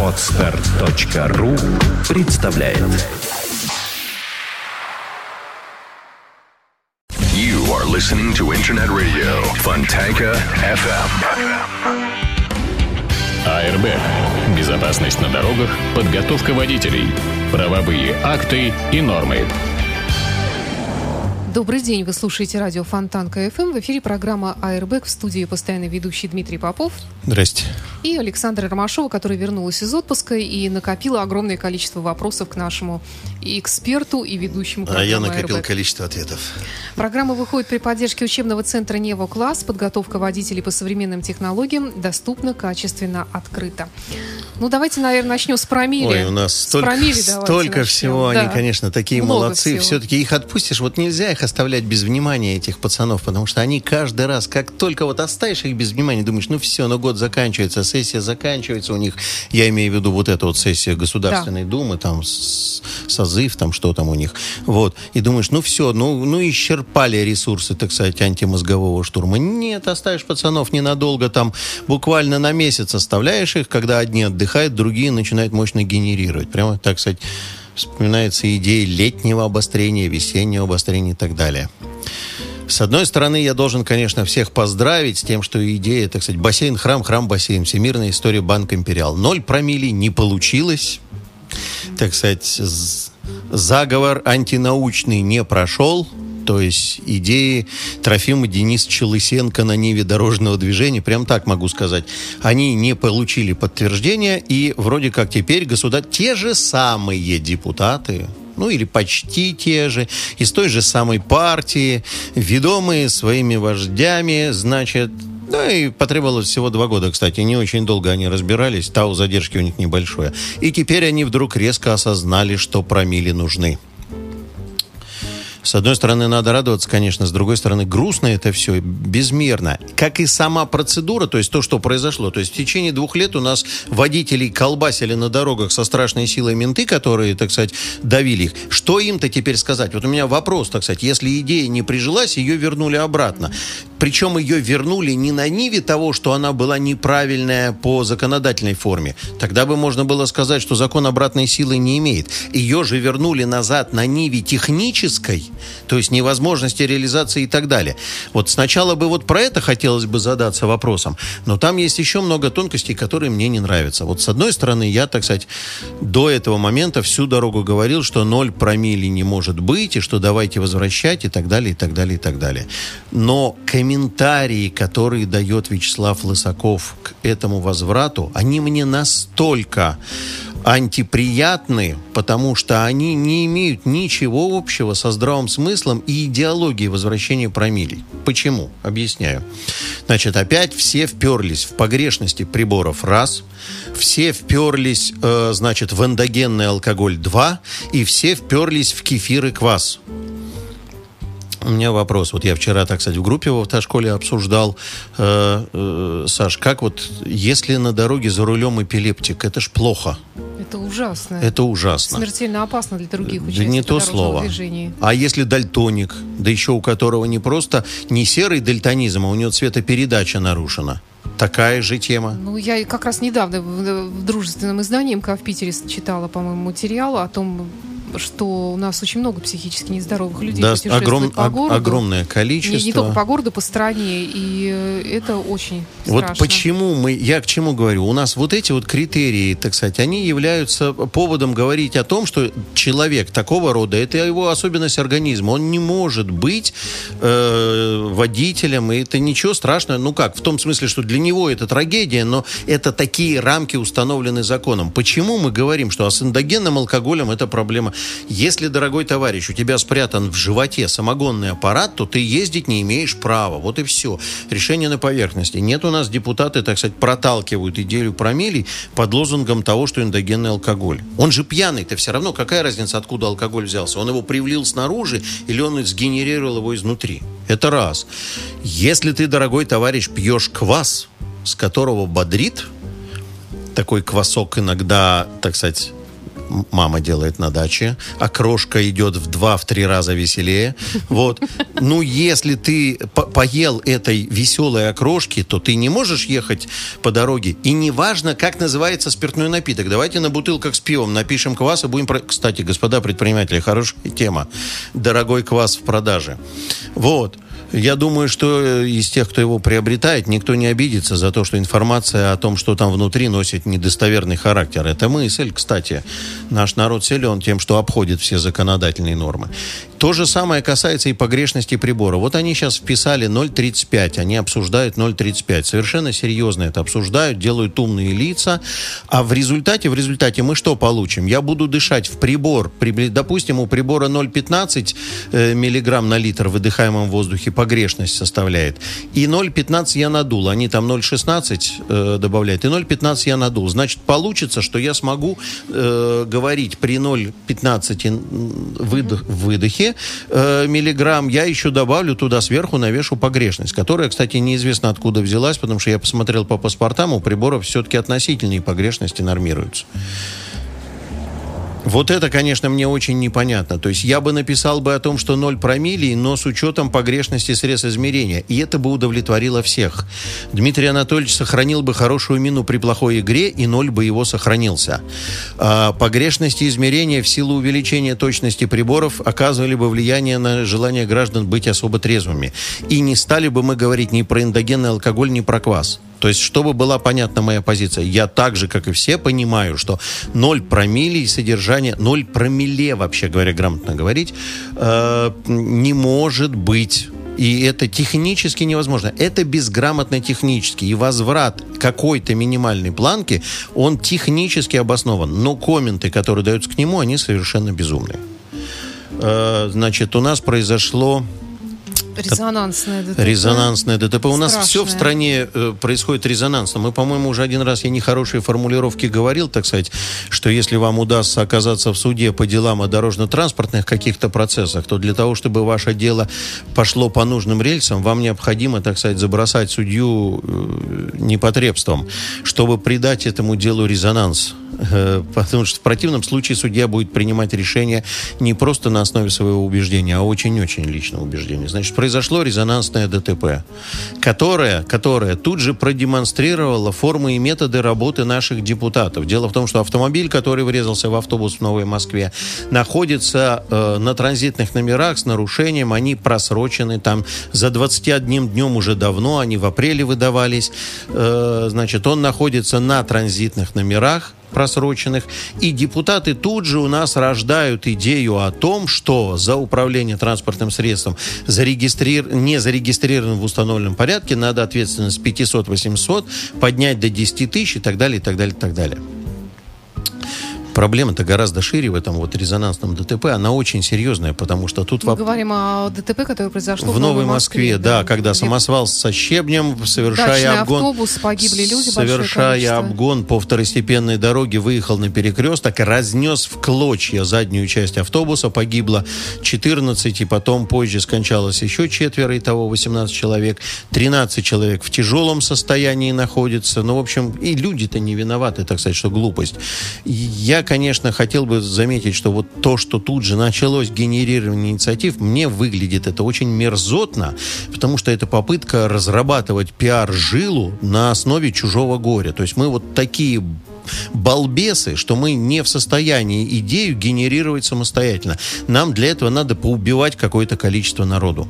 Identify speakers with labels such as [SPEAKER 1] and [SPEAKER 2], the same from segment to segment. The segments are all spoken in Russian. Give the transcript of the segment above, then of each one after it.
[SPEAKER 1] Отстар.ру представляет
[SPEAKER 2] You are listening to Internet Radio Fontanka FM.
[SPEAKER 3] Airbag. Безопасность на дорогах, подготовка водителей, правовые акты и нормы.
[SPEAKER 4] Добрый день, вы слушаете радио Фонтанка FM. В эфире программа «Airbag» в студии постоянный ведущий Дмитрий Попов
[SPEAKER 5] Здрасте.
[SPEAKER 4] и Александра Ромашова, которая вернулась из отпуска и накопила огромное количество вопросов к нашему и эксперту, и ведущему
[SPEAKER 5] А я
[SPEAKER 4] программы
[SPEAKER 5] накопил
[SPEAKER 4] «Аэрбэк».
[SPEAKER 5] количество ответов.
[SPEAKER 4] Программа выходит при поддержке учебного центра «Нево Класс». Подготовка водителей по современным технологиям доступна, качественно, открыто. Ну, давайте, наверное, начнем с промили.
[SPEAKER 5] Ой, у нас
[SPEAKER 4] С
[SPEAKER 5] столько,
[SPEAKER 4] промили
[SPEAKER 5] столько
[SPEAKER 4] начнем.
[SPEAKER 5] всего.
[SPEAKER 4] Да.
[SPEAKER 5] Они, конечно, такие
[SPEAKER 4] Много
[SPEAKER 5] молодцы.
[SPEAKER 4] всего.
[SPEAKER 5] Все-таки их отпустишь. Вот нельзя их оставлять без внимания, этих пацанов, потому что они каждый раз, как только вот оставишь их без внимания, думаешь, ну все, ну год заканчивается, сессия заканчивается у них. Я имею в виду вот эту вот сессия Государственной Думы, там с- созыв, там что там у них. Вот. И думаешь, ну все, ну, ну исчерпали ресурсы, так сказать, антимозгового штурма. Нет, оставишь пацанов ненадолго, там буквально на месяц оставляешь их, когда одни отдыхают, другие начинают мощно генерировать. Прямо, так сказать, вспоминается идея летнего обострения, весеннего обострения и так далее. С одной стороны, я должен, конечно, всех поздравить с тем, что идея, так сказать, бассейн-храм, храм-бассейн, всемирная история Банк Империал. Ноль промили не получилось. Так сказать, заговор антинаучный не прошел. То есть идеи Трофима Денисовича Лысенко на Ниве дорожного движения, прям так могу сказать, они не получили подтверждения, и вроде как теперь государ... те же самые депутаты, ну или почти те же, из той же самой партии, ведомые своими вождями, значит, ну и потребовалось всего два года, кстати. Не очень долго они разбирались, тау задержки у них небольшое. И теперь они вдруг резко осознали, что промили нужны. С одной стороны, надо радоваться, конечно, с другой стороны, грустно это все, безмерно. Как и сама процедура, то есть то, что произошло. То есть в течение двух лет у нас водителей колбасили на дорогах со страшной силой менты, которые, так сказать, давили их. Что им-то теперь сказать? Вот у меня вопрос, так сказать, если идея не прижилась, ее вернули обратно. Причем ее вернули не на ниве того, что она была неправильная по законодательной форме. Тогда бы можно было сказать, что закон обратной силы не имеет. Ее же вернули назад на ниве технической, то есть невозможности реализации и так далее. Вот сначала бы вот про это хотелось бы задаться вопросом, но там есть еще много тонкостей, которые мне не нравятся. Вот с одной стороны, я, так сказать, до этого момента всю дорогу говорил, что ноль промили не может быть, и что давайте возвращать, и так далее, и так далее, и так далее. Но комментарии, которые дает Вячеслав Лысаков к этому возврату, они мне настолько антиприятны, потому что они не имеют ничего общего со здравым смыслом и идеологией возвращения промилей. Почему? Объясняю. Значит, опять все вперлись в погрешности приборов раз, все вперлись, э, значит, в эндогенный алкоголь 2, и все вперлись в кефир и квас. У меня вопрос. Вот я вчера, так сказать, в группе в автошколе обсуждал. Э, э, Саш, как вот, если на дороге за рулем эпилептик, это ж плохо.
[SPEAKER 4] Это ужасно.
[SPEAKER 5] Это ужасно.
[SPEAKER 4] Смертельно опасно для других
[SPEAKER 5] Да
[SPEAKER 4] участников
[SPEAKER 5] не то слово.
[SPEAKER 4] движения.
[SPEAKER 5] А если дальтоник, да еще у которого не просто не серый дальтонизм, а у него цветопередача нарушена. Такая же тема.
[SPEAKER 4] Ну, я как раз недавно в, в дружественном издании МК в Питере читала, по-моему, материал о том, что у нас очень много психически нездоровых людей
[SPEAKER 5] Да, огром-
[SPEAKER 4] по городу.
[SPEAKER 5] огромное количество.
[SPEAKER 4] Не, не только по городу, по стране. И э, это очень
[SPEAKER 5] Вот
[SPEAKER 4] страшно.
[SPEAKER 5] почему мы, я к чему говорю, у нас вот эти вот критерии, так сказать, они являются поводом говорить о том, что человек такого рода, это его особенность организма, он не может быть э, водителем, и это ничего страшного, ну как, в том смысле, что для него это трагедия, но это такие рамки установлены законом. Почему мы говорим, что с эндогенным алкоголем это проблема? Если, дорогой товарищ, у тебя спрятан в животе самогонный аппарат, то ты ездить не имеешь права. Вот и все. Решение на поверхности. Нет у нас депутаты, так сказать, проталкивают идею промилей под лозунгом того, что эндогенный алкоголь. Он же пьяный-то все равно. Какая разница, откуда алкоголь взялся? Он его привлил снаружи или он сгенерировал его изнутри? Это раз. Если ты, дорогой товарищ, пьешь квас, с которого бодрит, такой квасок иногда, так сказать, мама делает на даче. Окрошка идет в два-в три раза веселее. Вот. Ну, если ты по поел этой веселой окрошки, то ты не можешь ехать по дороге. И неважно, как называется спиртной напиток. Давайте на бутылках с пивом напишем квас и будем... Про... Кстати, господа предприниматели, хорошая тема. Дорогой квас в продаже. Вот. Я думаю, что э, из тех, кто его приобретает, никто не обидится за то, что информация о том, что там внутри, носит недостоверный характер. Это мысль, кстати. Наш народ силен тем, что обходит все законодательные нормы. То же самое касается и погрешности прибора. Вот они сейчас вписали 0,35, они обсуждают 0,35. Совершенно серьезно это обсуждают, делают умные лица. А в результате, в результате мы что получим? Я буду дышать в прибор, допустим, у прибора 0,15 э, миллиграмм на литр в выдыхаемом воздухе погрешность составляет. И 0,15 я надул. Они там 0,16 э, добавляют. И 0,15 я надул. Значит, получится, что я смогу э, говорить при 0,15 выдох, выдохе э, миллиграмм. Я еще добавлю туда сверху, навешу погрешность, которая, кстати, неизвестно откуда взялась, потому что я посмотрел по паспортам, у приборов все-таки относительные погрешности нормируются. Вот это, конечно, мне очень непонятно. То есть я бы написал бы о том, что 0 промиллий, но с учетом погрешности средств измерения. И это бы удовлетворило всех. Дмитрий Анатольевич сохранил бы хорошую мину при плохой игре, и 0 бы его сохранился. А погрешности измерения в силу увеличения точности приборов оказывали бы влияние на желание граждан быть особо трезвыми. И не стали бы мы говорить ни про эндогенный алкоголь, ни про квас. То есть, чтобы была понятна моя позиция, я так же, как и все, понимаю, что 0 промилле содержания, 0 промилле, вообще говоря, грамотно говорить, э, не может быть и это технически невозможно. Это безграмотно технически. И возврат какой-то минимальной планки, он технически обоснован. Но комменты, которые даются к нему, они совершенно безумные. Э, значит, у нас произошло
[SPEAKER 4] Резонансное ДТП.
[SPEAKER 5] Резонансное ДТП. Страшное. У нас все в стране э, происходит резонансно. Мы, по-моему, уже один раз, я нехорошие формулировки говорил, так сказать, что если вам удастся оказаться в суде по делам о дорожно-транспортных каких-то процессах, то для того, чтобы ваше дело пошло по нужным рельсам, вам необходимо, так сказать, забросать судью э, непотребством, чтобы придать этому делу резонанс. Э, потому что в противном случае судья будет принимать решение не просто на основе своего убеждения, а очень-очень личного убеждения. Значит, произошло резонансное ДТП, которое, которое тут же продемонстрировало формы и методы работы наших депутатов. Дело в том, что автомобиль, который врезался в автобус в Новой Москве, находится э, на транзитных номерах с нарушением, они просрочены там за 21 днем уже давно, они в апреле выдавались. Э, значит, он находится на транзитных номерах, просроченных. И депутаты тут же у нас рождают идею о том, что за управление транспортным средством зарегистрир... не зарегистрирован в установленном порядке, надо ответственность с 500-800 поднять до 10 тысяч и так далее, и так далее, и так далее. Проблема-то гораздо шире в этом вот резонансном ДТП. Она очень серьезная, потому что тут...
[SPEAKER 4] Мы воп... говорим о ДТП, которое произошло
[SPEAKER 5] в, в Новой Москве. Москве да, да, когда самосвал со щебнем, совершая
[SPEAKER 4] Дачный
[SPEAKER 5] обгон...
[SPEAKER 4] автобус, погибли люди,
[SPEAKER 5] Совершая обгон по второстепенной дороге, выехал на перекресток, разнес в клочья заднюю часть автобуса, погибло 14, и потом позже скончалось еще четверо, и того 18 человек. 13 человек в тяжелом состоянии находятся. Ну, в общем, и люди-то не виноваты, так сказать, что глупость. Я конечно, хотел бы заметить, что вот то, что тут же началось генерирование инициатив, мне выглядит это очень мерзотно, потому что это попытка разрабатывать пиар-жилу на основе чужого горя. То есть мы вот такие балбесы, что мы не в состоянии идею генерировать самостоятельно. Нам для этого надо поубивать какое-то количество народу.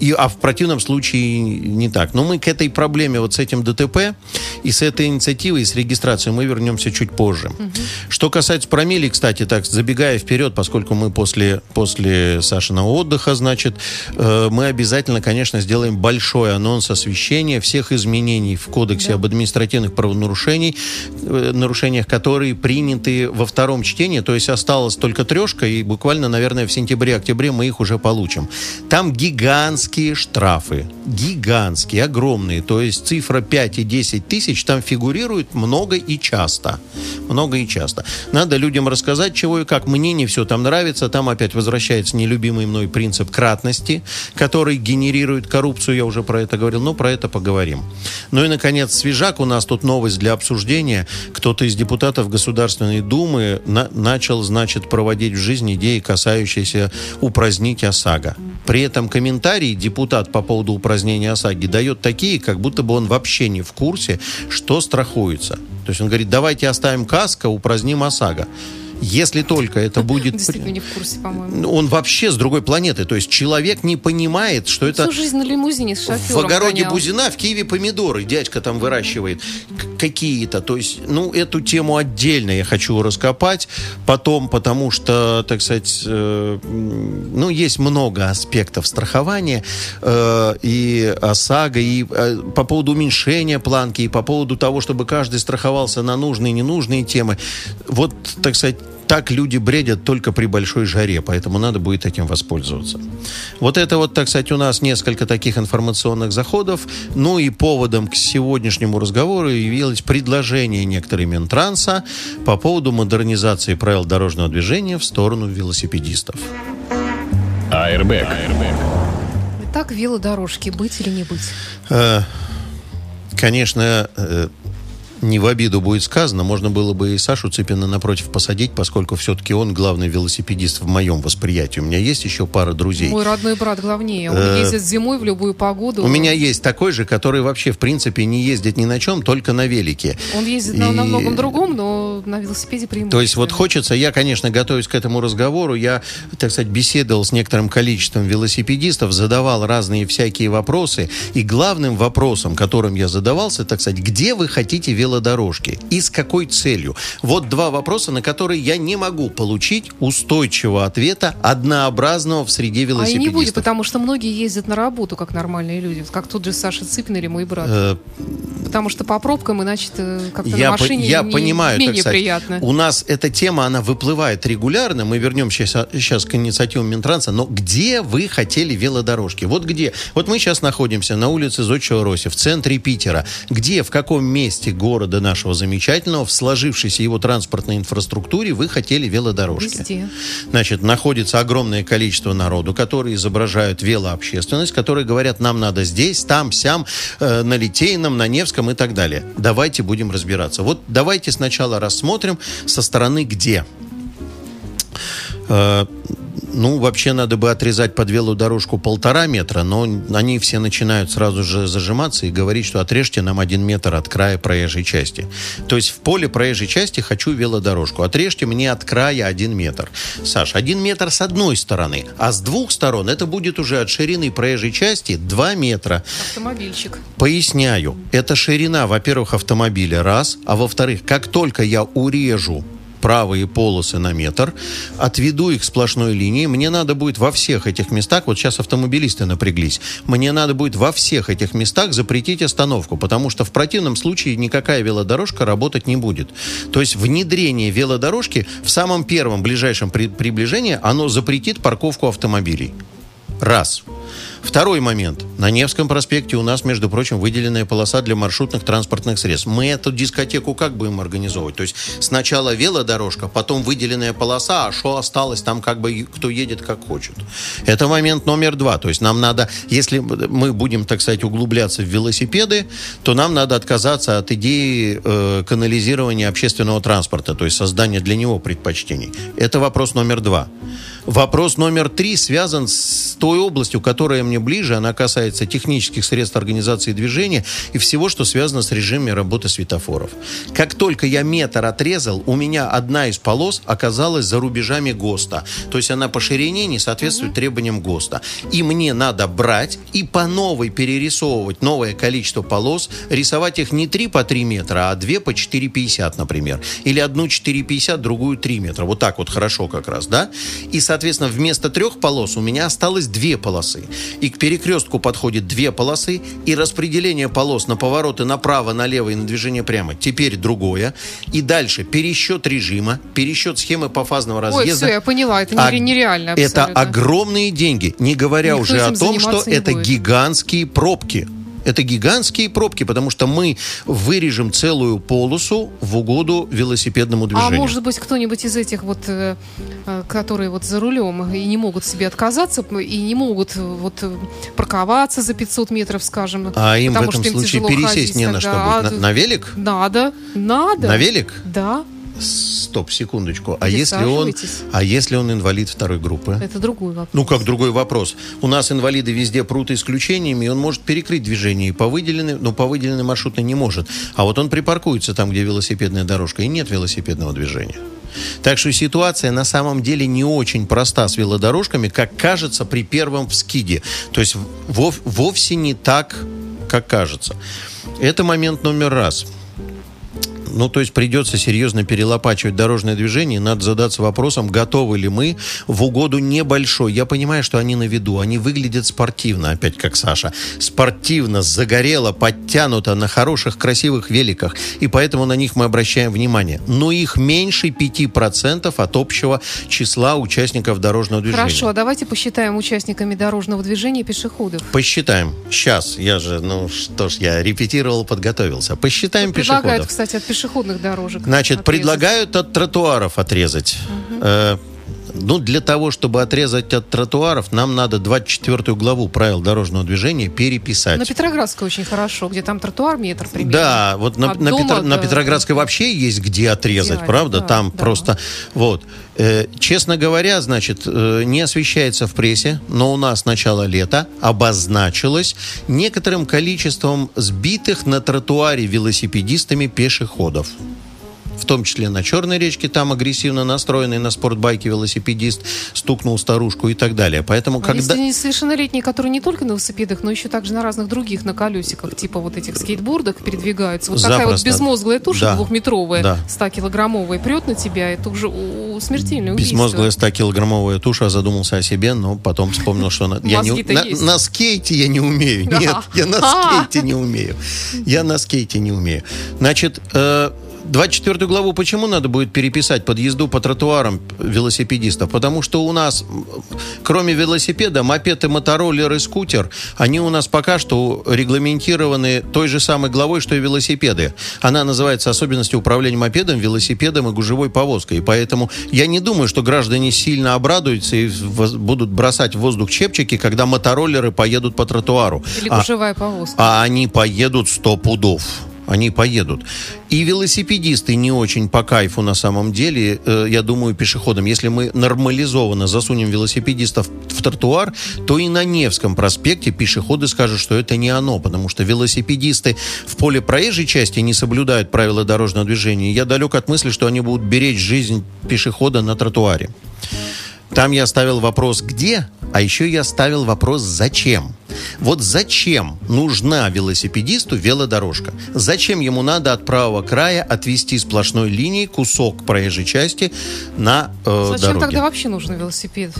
[SPEAKER 5] И, а в противном случае не так. Но мы к этой проблеме, вот с этим ДТП и с этой инициативой, и с регистрацией мы вернемся чуть позже. Угу. Что касается промили, кстати, так, забегая вперед, поскольку мы после, после Сашиного отдыха, значит, э, мы обязательно, конечно, сделаем большой анонс освещения всех изменений в Кодексе да. об административных правонарушениях, э, нарушениях, которые приняты во втором чтении, то есть осталась только трешка, и буквально, наверное, в сентябре-октябре мы их уже получим. Там гигантский гигантские штрафы. Гигантские, огромные. То есть цифра 5 и 10 тысяч там фигурирует много и часто. Много и часто. Надо людям рассказать, чего и как. Мне не все там нравится. Там опять возвращается нелюбимый мной принцип кратности, который генерирует коррупцию. Я уже про это говорил, но про это поговорим. Ну и, наконец, свежак. У нас тут новость для обсуждения. Кто-то из депутатов Государственной Думы на начал, значит, проводить в жизнь идеи, касающиеся упразднить ОСАГО. При этом комментарии депутат по поводу упразднения ОСАГИ дает такие, как будто бы он вообще не в курсе, что страхуется. То есть он говорит, давайте оставим КАСКО, упраздним ОСАГО. Если только это будет...
[SPEAKER 4] Действительно не в курсе, по-моему.
[SPEAKER 5] Он вообще с другой планеты. То есть человек не понимает, что это...
[SPEAKER 4] Всю жизнь на лимузине с шофером
[SPEAKER 5] В огороде
[SPEAKER 4] гонял.
[SPEAKER 5] Бузина в Киеве помидоры дядька там выращивает какие-то. То есть, ну, эту тему отдельно я хочу раскопать. Потом, потому что, так сказать, э, ну, есть много аспектов страхования э, и ОСАГО, и э, по поводу уменьшения планки, и по поводу того, чтобы каждый страховался на нужные и ненужные темы. Вот, так сказать, так люди бредят только при большой жаре, поэтому надо будет этим воспользоваться. Вот это вот, так сказать, у нас несколько таких информационных заходов. Ну и поводом к сегодняшнему разговору явилось предложение некоторых Минтранса по поводу модернизации правил дорожного движения в сторону велосипедистов.
[SPEAKER 3] Airbag.
[SPEAKER 4] Итак, велодорожки, быть или не быть?
[SPEAKER 5] Э, Конечно, э, не в обиду будет сказано, можно было бы и Сашу Цыпина напротив посадить, поскольку все-таки он главный велосипедист в моем восприятии. У меня есть еще пара друзей.
[SPEAKER 4] Мой родной брат главнее. Он
[SPEAKER 5] Э,
[SPEAKER 4] ездит зимой в любую погоду.
[SPEAKER 5] У меня есть такой же, который вообще, в принципе, не ездит ни на чем, только на велике.
[SPEAKER 4] Он ездит на, многом другом, но на велосипеде преимущественно.
[SPEAKER 5] То есть вот хочется, я, конечно, готовясь к этому разговору, я, так сказать, беседовал с некоторым количеством велосипедистов, задавал разные всякие вопросы. И главным вопросом, которым я задавался, так сказать, где вы хотите велодорожки и с какой целью? Вот два вопроса, на которые я не могу получить устойчивого ответа, однообразного в среде
[SPEAKER 4] А и
[SPEAKER 5] велосипедистов.
[SPEAKER 4] не будет, потому что многие ездят на работу, как нормальные люди. Как тот же Саша Цыпин или мой брат.
[SPEAKER 5] Э,
[SPEAKER 4] Потому что по пробкам иначе как-то
[SPEAKER 5] Я,
[SPEAKER 4] на
[SPEAKER 5] по-
[SPEAKER 4] машине
[SPEAKER 5] я
[SPEAKER 4] не-
[SPEAKER 5] понимаю,
[SPEAKER 4] менее
[SPEAKER 5] так
[SPEAKER 4] приятно.
[SPEAKER 5] У нас эта тема, она выплывает регулярно. Мы вернемся сейчас к инициативам Минтранса. Но где вы хотели велодорожки? Вот где? Вот мы сейчас находимся на улице Зодчего Роси, в центре Питера. Где, в каком месте города нашего замечательного, в сложившейся его транспортной инфраструктуре вы хотели велодорожки?
[SPEAKER 4] Везде.
[SPEAKER 5] Значит, находится огромное количество народу, которые изображают велообщественность, которые говорят, нам надо здесь, там, сям, э, на Литейном, на Невском и так далее. Давайте будем разбираться. Вот давайте сначала рассмотрим со стороны где. Э, ну, вообще надо бы отрезать под велодорожку полтора метра, но они все начинают сразу же зажиматься и говорить, что отрежьте нам один метр от края проезжей части. То есть в поле проезжей части хочу велодорожку. Отрежьте мне от края один метр. Саш, один метр с одной стороны, а с двух сторон это будет уже от ширины проезжей части 2 метра.
[SPEAKER 4] Автомобильчик.
[SPEAKER 5] Поясняю, это ширина, во-первых, автомобиля, раз, а во-вторых, как только я урежу правые полосы на метр, отведу их сплошной линией, мне надо будет во всех этих местах, вот сейчас автомобилисты напряглись, мне надо будет во всех этих местах запретить остановку, потому что в противном случае никакая велодорожка работать не будет. То есть внедрение велодорожки в самом первом ближайшем при- приближении, оно запретит парковку автомобилей. Раз. Второй момент. На Невском проспекте у нас, между прочим, выделенная полоса для маршрутных транспортных средств. Мы эту дискотеку как будем организовывать? То есть сначала велодорожка, потом выделенная полоса, а что осталось там как бы кто едет как хочет. Это момент номер два. То есть нам надо, если мы будем, так сказать, углубляться в велосипеды, то нам надо отказаться от идеи э, канализирования общественного транспорта, то есть создания для него предпочтений. Это вопрос номер два. Вопрос номер три связан с той областью, которая мне ближе. Она касается технических средств организации движения и всего, что связано с режимами работы светофоров. Как только я метр отрезал, у меня одна из полос оказалась за рубежами ГОСТа. То есть она по ширине не соответствует требованиям ГОСТа. И мне надо брать и по новой перерисовывать новое количество полос, рисовать их не 3 по 3 метра, а 2 по 4,50, например. Или одну 4,50, другую 3 метра. Вот так вот хорошо как раз, да? И, соответственно, вместо трех полос у меня осталось две полосы. И к перекрестку подходит две полосы, и распределение полос на повороты направо, налево и на движение прямо теперь другое. И дальше пересчет режима, пересчет схемы пофазного
[SPEAKER 4] Ой,
[SPEAKER 5] разъезда.
[SPEAKER 4] все, я поняла, это
[SPEAKER 5] А-
[SPEAKER 4] нере- нереально
[SPEAKER 5] Это
[SPEAKER 4] абсолютно.
[SPEAKER 5] огромные деньги, не говоря
[SPEAKER 4] Никто
[SPEAKER 5] уже о том, что это
[SPEAKER 4] будет.
[SPEAKER 5] гигантские пробки. Это гигантские пробки, потому что мы вырежем целую полосу в угоду велосипедному
[SPEAKER 4] А
[SPEAKER 5] движению.
[SPEAKER 4] может быть, кто-нибудь из этих вот, э, э, которые вот за рулем и не могут себе отказаться, и не могут э, вот парковаться за 500 метров, скажем.
[SPEAKER 5] А им в этом случае пересесть
[SPEAKER 4] ходить
[SPEAKER 5] не на что будет.
[SPEAKER 4] А,
[SPEAKER 5] На, на велик?
[SPEAKER 4] Надо, надо.
[SPEAKER 5] На велик?
[SPEAKER 4] Да,
[SPEAKER 5] Стоп, секундочку. А если он, а если он инвалид второй группы?
[SPEAKER 4] это другой вопрос.
[SPEAKER 5] Ну, как другой вопрос. У нас инвалиды везде прут исключениями, и он может перекрыть движение и по выделенной, но по выделенной маршрутной не может. А вот он припаркуется там, где велосипедная дорожка, и нет велосипедного движения. Так что ситуация на самом деле не очень проста с велодорожками, как кажется при первом вскиде. То есть вов- вовсе не так, как кажется. Это момент номер раз. Ну, то есть придется серьезно перелопачивать дорожное движение. Надо задаться вопросом, готовы ли мы в угоду небольшой. Я понимаю, что они на виду, они выглядят спортивно, опять как Саша. Спортивно, загорело, подтянуто, на хороших, красивых великах. И поэтому на них мы обращаем внимание. Но их меньше 5% от общего числа участников дорожного движения.
[SPEAKER 4] Хорошо, а давайте посчитаем участниками дорожного движения пешеходов.
[SPEAKER 5] Посчитаем. Сейчас, я же, ну что ж, я репетировал, подготовился. Посчитаем
[SPEAKER 4] Предлагают,
[SPEAKER 5] пешеходов.
[SPEAKER 4] кстати, от пешеходных дорожек.
[SPEAKER 5] Значит,
[SPEAKER 4] отрезать.
[SPEAKER 5] предлагают от тротуаров отрезать. Э, ну, для того, чтобы отрезать от тротуаров, нам надо 24 главу правил дорожного движения переписать.
[SPEAKER 4] На Петроградской очень хорошо, где там тротуар метр примерно.
[SPEAKER 5] Да, вот на,
[SPEAKER 4] От
[SPEAKER 5] на
[SPEAKER 4] дома
[SPEAKER 5] Петро- на
[SPEAKER 4] до-
[SPEAKER 5] Петроградской вообще есть где отрезать,
[SPEAKER 4] Идеально,
[SPEAKER 5] правда?
[SPEAKER 4] да,
[SPEAKER 5] Там
[SPEAKER 4] да.
[SPEAKER 5] просто вот. Э, честно говоря, значит, э, не освещается в прессе, но у нас с начала лета обозначилось некоторым количеством сбитых на тротуаре велосипедистами пешеходов. В том числе на Черной речке, там агрессивно настроенный на спортбайке велосипедист стукнул старушку и так далее. Поэтому,
[SPEAKER 4] А
[SPEAKER 5] когда...
[SPEAKER 4] Если несовершеннолетние, которые не только на велосипедах, но еще также на разных других, на колесиках, типа вот этих скейтбордах передвигаются. Вот такая вот
[SPEAKER 5] Запросто.
[SPEAKER 4] безмозглая туша
[SPEAKER 5] Да.
[SPEAKER 4] двухметровая,
[SPEAKER 5] Да.
[SPEAKER 4] 100-килограммовая, прет на тебя, это уже у- смертельное убийство.
[SPEAKER 5] Безмозглая 100-килограммовая туша, задумался о себе, но потом вспомнил, что на, я не, на, скейте я не умею. Нет, я на
[SPEAKER 4] А.
[SPEAKER 5] скейте не умею. Я на скейте не умею. Значит, э, 24 главу почему надо будет переписать под езду по тротуарам велосипедистов? Потому что у нас, кроме велосипеда, мопед и мотороллер и скутер, они у нас пока что регламентированы той же самой главой, что и велосипеды. Она называется «Особенности управления мопедом, велосипедом и гужевой повозкой». И поэтому я не думаю, что граждане сильно обрадуются и будут бросать в воздух чепчики, когда мотороллеры поедут по тротуару.
[SPEAKER 4] Или
[SPEAKER 5] А-
[SPEAKER 4] гужевая повозка.
[SPEAKER 5] а они поедут сто пудов. Они поедут. И велосипедисты не очень по кайфу на самом деле, э, я думаю, пешеходам. Если мы нормализованно засунем велосипедистов в тротуар, то и на Невском проспекте пешеходы скажут, что это не оно, потому что велосипедисты в поле проезжей части не соблюдают правила дорожного движения. Я далек от мысли, что они будут беречь жизнь пешехода на тротуаре. Там я ставил вопрос «где?», а еще я ставил вопрос «зачем?». Вот зачем нужна велосипедисту велодорожка? Зачем ему надо от правого края отвести сплошной линией кусок проезжей части на э,
[SPEAKER 4] Зачем
[SPEAKER 5] дороге?
[SPEAKER 4] тогда вообще нужен велосипед?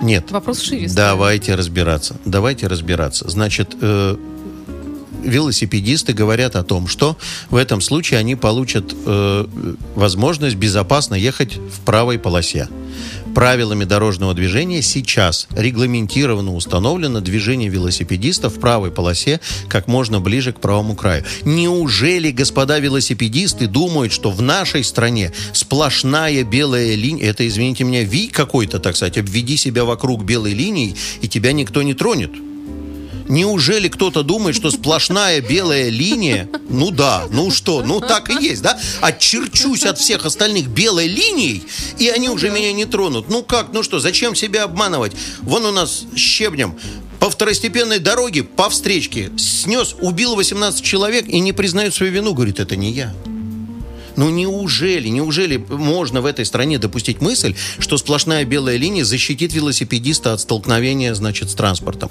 [SPEAKER 5] Нет.
[SPEAKER 4] Вопрос шире.
[SPEAKER 5] Давайте разбираться. Давайте разбираться. Значит, э, велосипедисты говорят о том, что в этом случае они получат э, возможность безопасно ехать в правой полосе. Правилами дорожного движения сейчас регламентировано, установлено движение велосипедистов в правой полосе как можно ближе к правому краю. Неужели, господа велосипедисты, думают, что в нашей стране сплошная белая линия, это, извините меня, ви какой-то, так сказать, обведи себя вокруг белой линии, и тебя никто не тронет? Неужели кто-то думает, что сплошная белая линия, ну да, ну что, ну так и есть, да? Отчерчусь от всех остальных белой линией, и они уже меня не тронут. Ну как, ну что, зачем себя обманывать? Вон у нас щебнем по второстепенной дороге, по встречке, снес, убил 18 человек и не признает свою вину, говорит, это не я. Ну неужели, неужели можно в этой стране допустить мысль, что сплошная белая линия защитит велосипедиста от столкновения, значит, с транспортом?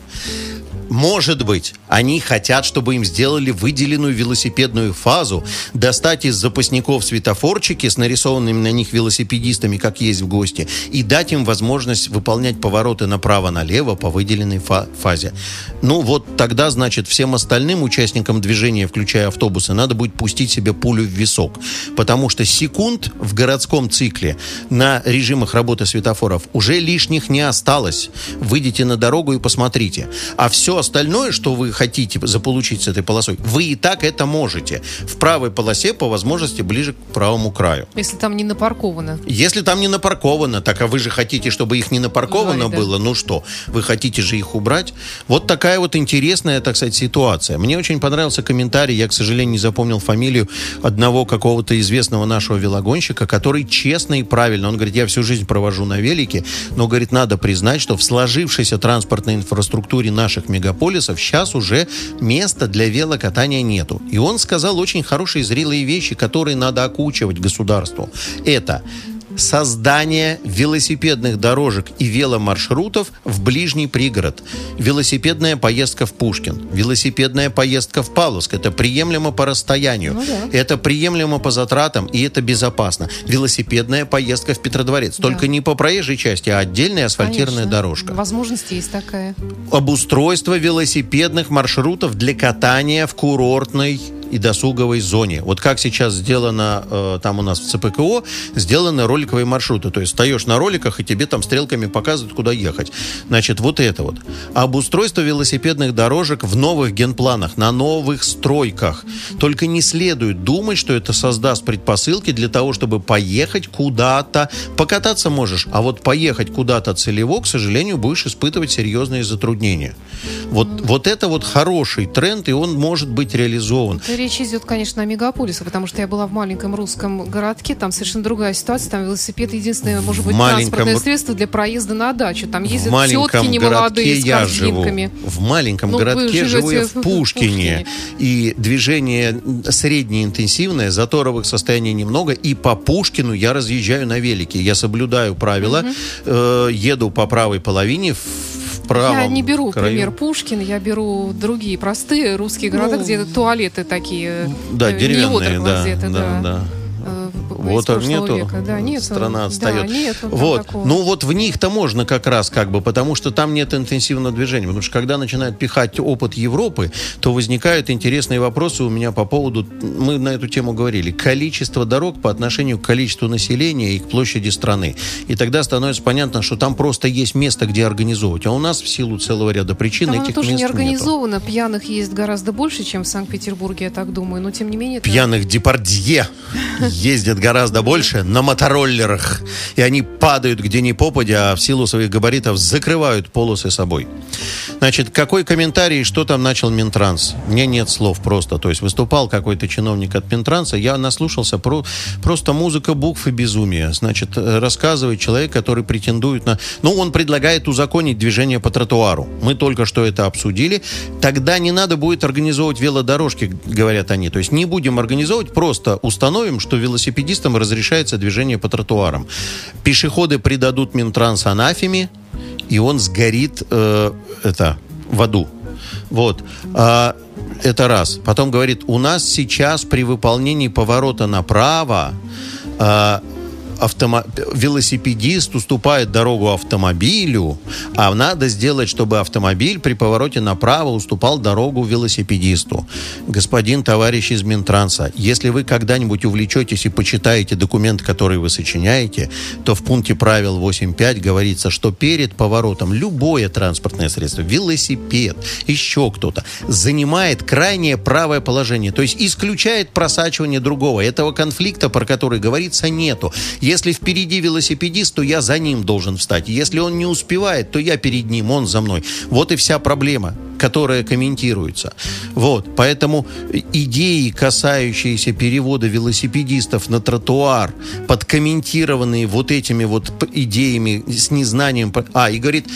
[SPEAKER 5] Может быть, они хотят, чтобы им сделали выделенную велосипедную фазу, достать из запасников светофорчики с нарисованными на них велосипедистами, как есть в гости, и дать им возможность выполнять повороты направо-налево по выделенной фа- фазе. Ну вот тогда, значит, всем остальным участникам движения, включая автобусы, надо будет пустить себе пулю в висок. Потому что секунд в городском цикле на режимах работы светофоров уже лишних не осталось. Выйдите на дорогу и посмотрите. А все остальное, что вы хотите заполучить с этой полосой, вы и так это можете. В правой полосе, по возможности, ближе к правому краю.
[SPEAKER 4] Если там не напарковано.
[SPEAKER 5] Если там не напарковано, так а вы же хотите, чтобы их не напарковано
[SPEAKER 4] да.
[SPEAKER 5] было, ну что, вы хотите же их убрать? Вот такая вот интересная, так сказать, ситуация. Мне очень понравился комментарий, я, к сожалению, не запомнил фамилию одного какого-то известного нашего велогонщика, который честно и правильно, он говорит, я всю жизнь провожу на велике, но, говорит, надо признать, что в сложившейся транспортной инфраструктуре наших мегаполисов сейчас уже места для велокатания нету. И он сказал очень хорошие зрелые вещи, которые надо окучивать государству. Это создание велосипедных дорожек и веломаршрутов в ближний пригород. Велосипедная поездка в Пушкин, велосипедная поездка в Павловск. Это приемлемо по расстоянию,
[SPEAKER 4] Ну да.
[SPEAKER 5] это приемлемо по затратам и это безопасно. Велосипедная поездка в Петродворец. Только
[SPEAKER 4] Да.
[SPEAKER 5] не по проезжей части, а отдельная асфальтированная
[SPEAKER 4] Конечно.
[SPEAKER 5] дорожка
[SPEAKER 4] Возможность есть такая.
[SPEAKER 5] обустройство велосипедных маршрутов для катания в курортной и досуговой зоне. Вот как сейчас сделано э, там у нас в ЦПКО, сделаны роликовые маршруты. То есть встаешь на роликах, и тебе там стрелками показывают, куда ехать. Значит, вот это вот. Обустройство велосипедных дорожек в новых генпланах, на новых стройках. Только не следует думать, что это создаст предпосылки для того, чтобы поехать куда-то. Покататься можешь, а вот поехать куда-то целево, к сожалению, будешь испытывать серьезные затруднения. Вот, вот это вот хороший тренд, и он может быть реализован.
[SPEAKER 4] Это речь идет, конечно, о мегаполисах, потому что я была в маленьком русском городке, там совершенно другая ситуация, там велосипед единственное, может быть,
[SPEAKER 5] маленьком
[SPEAKER 4] транспортное средство для проезда на дачу. Там
[SPEAKER 5] В
[SPEAKER 4] ездят
[SPEAKER 5] маленьком
[SPEAKER 4] тетки немолодые с
[SPEAKER 5] живу. В маленьком
[SPEAKER 4] Ну,
[SPEAKER 5] городке живу я в
[SPEAKER 4] в
[SPEAKER 5] Пушкине.
[SPEAKER 4] Пушкине.
[SPEAKER 5] И движение среднеинтенсивное, заторовых состояний немного. И по Пушкину я разъезжаю на велике. Я соблюдаю правила, э, еду по правой половине, в, в правом
[SPEAKER 4] Я не беру
[SPEAKER 5] краю.
[SPEAKER 4] пример Пушкин, я беру другие простые русские города,
[SPEAKER 5] Ну,
[SPEAKER 4] где туалеты такие.
[SPEAKER 5] Да,
[SPEAKER 4] э,
[SPEAKER 5] деревянные, да,
[SPEAKER 4] водороклозеты,
[SPEAKER 5] да, да.
[SPEAKER 4] в-
[SPEAKER 5] Вот
[SPEAKER 4] из
[SPEAKER 5] нету,
[SPEAKER 4] века. Да, нету.
[SPEAKER 5] страна
[SPEAKER 4] Да,
[SPEAKER 5] отстает.
[SPEAKER 4] нету там
[SPEAKER 5] вот,
[SPEAKER 4] такого.
[SPEAKER 5] ну вот в них-то можно как раз как бы, потому что там нет интенсивного движения. Потому что когда начинают пихать опыт Европы, то возникают интересные вопросы у меня по поводу, мы на эту тему говорили, количество дорог по отношению к количеству населения и к площади страны. И тогда становится понятно, что там просто есть место, где организовывать. А у нас в силу целого ряда причин
[SPEAKER 4] Там
[SPEAKER 5] этих
[SPEAKER 4] тоже
[SPEAKER 5] мест
[SPEAKER 4] не
[SPEAKER 5] нету.
[SPEAKER 4] организовано. Пьяных есть гораздо больше, чем в Санкт-Петербурге, я так думаю. Но тем не менее... это-
[SPEAKER 5] Пьяных депардье ездят гораздо больше на мотороллерах. И они падают где ни попадя, а в силу своих габаритов закрывают полосы собой. Значит, какой комментарий, что там начал Минтранс? Мне нет слов просто. То есть выступал какой-то чиновник от Минтранса, я наслушался про просто музыка букв и безумие. Значит, э, рассказывает человек, который претендует на... Ну, он предлагает узаконить движение по тротуару. Мы только что это обсудили. Тогда не надо будет организовывать велодорожки, говорят они. То есть не будем организовывать, просто установим, что велосипедистам разрешается движение по тротуарам. Пешеходы придадут Минтранс анафеме, и он сгорит э, это, в аду. Вот. А, это раз. Потом говорит, у нас сейчас при выполнении поворота направо а, автомо- велосипедист уступает дорогу автомобилю, а надо сделать, чтобы автомобиль при повороте направо уступал дорогу велосипедисту. Господин товарищ из Минтранса, если вы когда-нибудь увлечетесь и почитаете документ, который вы сочиняете, то в пункте правил 8.5 говорится, что перед поворотом любое транспортное средство, велосипед, еще кто-то, занимает крайнее правое положение, то есть исключает просачивание другого. Этого конфликта, про который говорится, нету. Если впереди велосипедист, то я за ним должен встать. Если он не успевает, то я перед ним, он за мной. Вот и вся проблема, которая комментируется. Вот, поэтому идеи, касающиеся перевода велосипедистов на тротуар, подкомментированные вот этими вот идеями с незнанием... А, и говорит,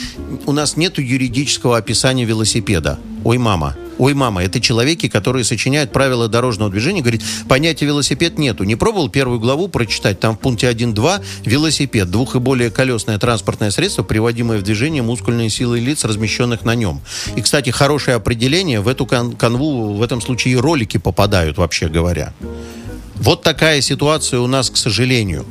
[SPEAKER 5] у нас нет юридического описания велосипеда. ой, мама, ой, мама, это человеки, которые сочиняют правила дорожного движения, говорит, понятия велосипед нету. Не пробовал первую главу прочитать, там в пункте 1.2 велосипед, двух и более колесное транспортное средство, приводимое в движение мускульной силой лиц, размещенных на нем. И, кстати, хорошее определение, в эту кан- канву в этом случае ролики попадают, вообще говоря. Вот такая ситуация у нас, к сожалению.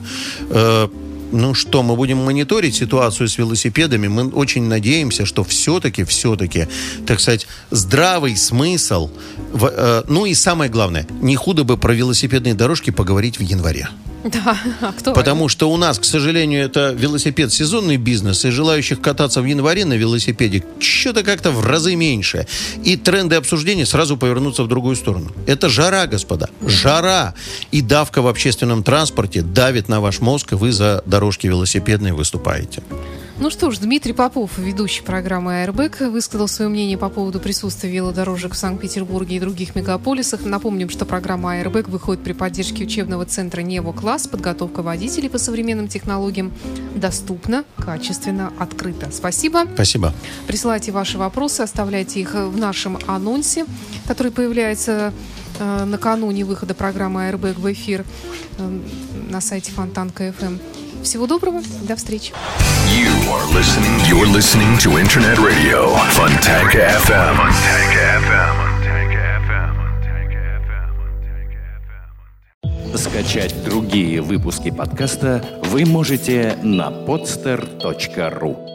[SPEAKER 5] Э, ну что, мы будем мониторить ситуацию с велосипедами. Мы очень надеемся, что все-таки, все-таки, так сказать, здравый смысл. в- э, ну и самое главное, не худо бы про велосипедные дорожки поговорить в январе.
[SPEAKER 4] Да, актуально.
[SPEAKER 5] Потому что у нас, к сожалению, это велосипед сезонный бизнес, и желающих кататься в январе на велосипеде что-то как-то в разы меньше. И тренды обсуждения сразу повернутся в другую сторону. Это жара, господа. Жара. И давка в общественном транспорте давит на ваш мозг, и вы за дорожки велосипедные выступаете.
[SPEAKER 4] Ну что ж, Дмитрий Попов, ведущий программы «Аэрбэк», высказал свое мнение по поводу присутствия велодорожек в Санкт-Петербурге и других мегаполисах. Напомним, что программа «Аэрбэк» выходит при поддержке учебного центра «Нево Класс». Подготовка водителей по современным технологиям доступна, качественно, открыто. Спасибо.
[SPEAKER 5] Спасибо.
[SPEAKER 4] Присылайте ваши вопросы, оставляйте их в нашем анонсе, который появляется э, накануне выхода программы «Аэрбэк» в эфир э, на сайте Фонтанка ФМ. Всего доброго, до встречи.
[SPEAKER 2] You are listening. You're listening to Internet Radio. Funtanka FM.
[SPEAKER 1] Скачать другие выпуски подкаста вы можете на podster.ru